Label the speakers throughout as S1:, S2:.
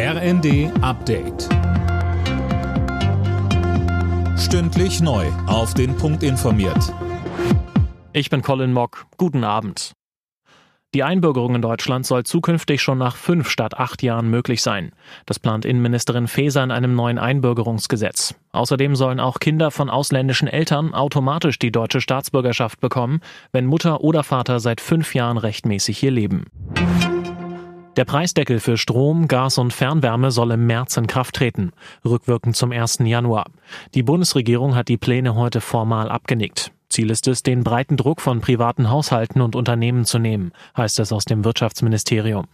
S1: RND Update. Stündlich neu. Auf den Punkt informiert.
S2: Ich bin Colin Mock. Guten Abend. Die Einbürgerung in Deutschland soll zukünftig schon nach fünf statt acht Jahren möglich sein. Das plant Innenministerin Faeser in einem neuen Einbürgerungsgesetz. Außerdem sollen auch Kinder von ausländischen Eltern automatisch die deutsche Staatsbürgerschaft bekommen, wenn Mutter oder Vater seit fünf Jahren rechtmäßig hier leben. Der Preisdeckel für Strom, Gas und Fernwärme soll im März in Kraft treten, rückwirkend zum 1. Januar. Die Bundesregierung hat die Pläne heute formal abgenickt. Ziel ist es, den breiten Druck von privaten Haushalten und Unternehmen zu nehmen, heißt es aus dem Wirtschaftsministerium.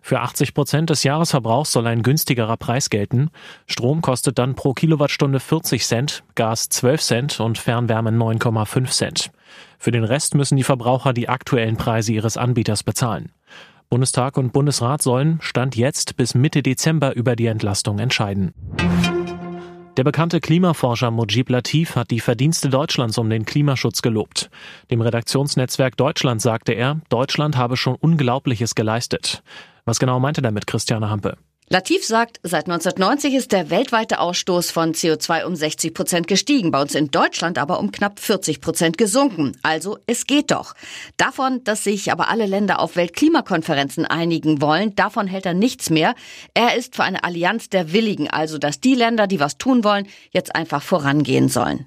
S2: Für 80 Prozent des Jahresverbrauchs soll ein günstigerer Preis gelten. Strom kostet dann pro Kilowattstunde 40 Cent, Gas 12 Cent und Fernwärme 9,5 Cent. Für den Rest müssen die Verbraucher die aktuellen Preise ihres Anbieters bezahlen. Bundestag und Bundesrat sollen, Stand jetzt, bis Mitte Dezember über die Entlastung entscheiden. Der bekannte Klimaforscher Mujib Latif hat die Verdienste Deutschlands um den Klimaschutz gelobt. Dem Redaktionsnetzwerk Deutschland sagte er, Deutschland habe schon Unglaubliches geleistet. Was genau meinte damit Christiane Hampe?
S3: Latif sagt, seit 1990 ist der weltweite Ausstoß von CO2 um 60 Prozent gestiegen, bei uns in Deutschland aber um knapp 40 Prozent gesunken. Also es geht doch. Davon, dass sich aber alle Länder auf Weltklimakonferenzen einigen wollen, davon hält er nichts mehr. Er ist für eine Allianz der Willigen, also dass die Länder, die was tun wollen, jetzt einfach vorangehen sollen.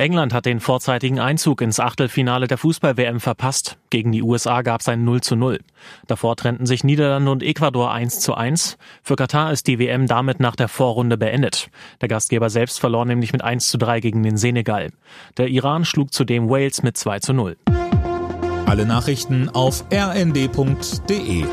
S2: England hat den vorzeitigen Einzug ins Achtelfinale der Fußball-WM verpasst. Gegen die USA gab es ein 0 zu 0. Davor trennten sich Niederlande und Ecuador 1 zu 1. Für Katar ist die WM damit nach der Vorrunde beendet. Der Gastgeber selbst verlor nämlich mit 1 zu 3 gegen den Senegal. Der Iran schlug zudem Wales mit 2 zu 0.
S1: Alle Nachrichten auf rnd.de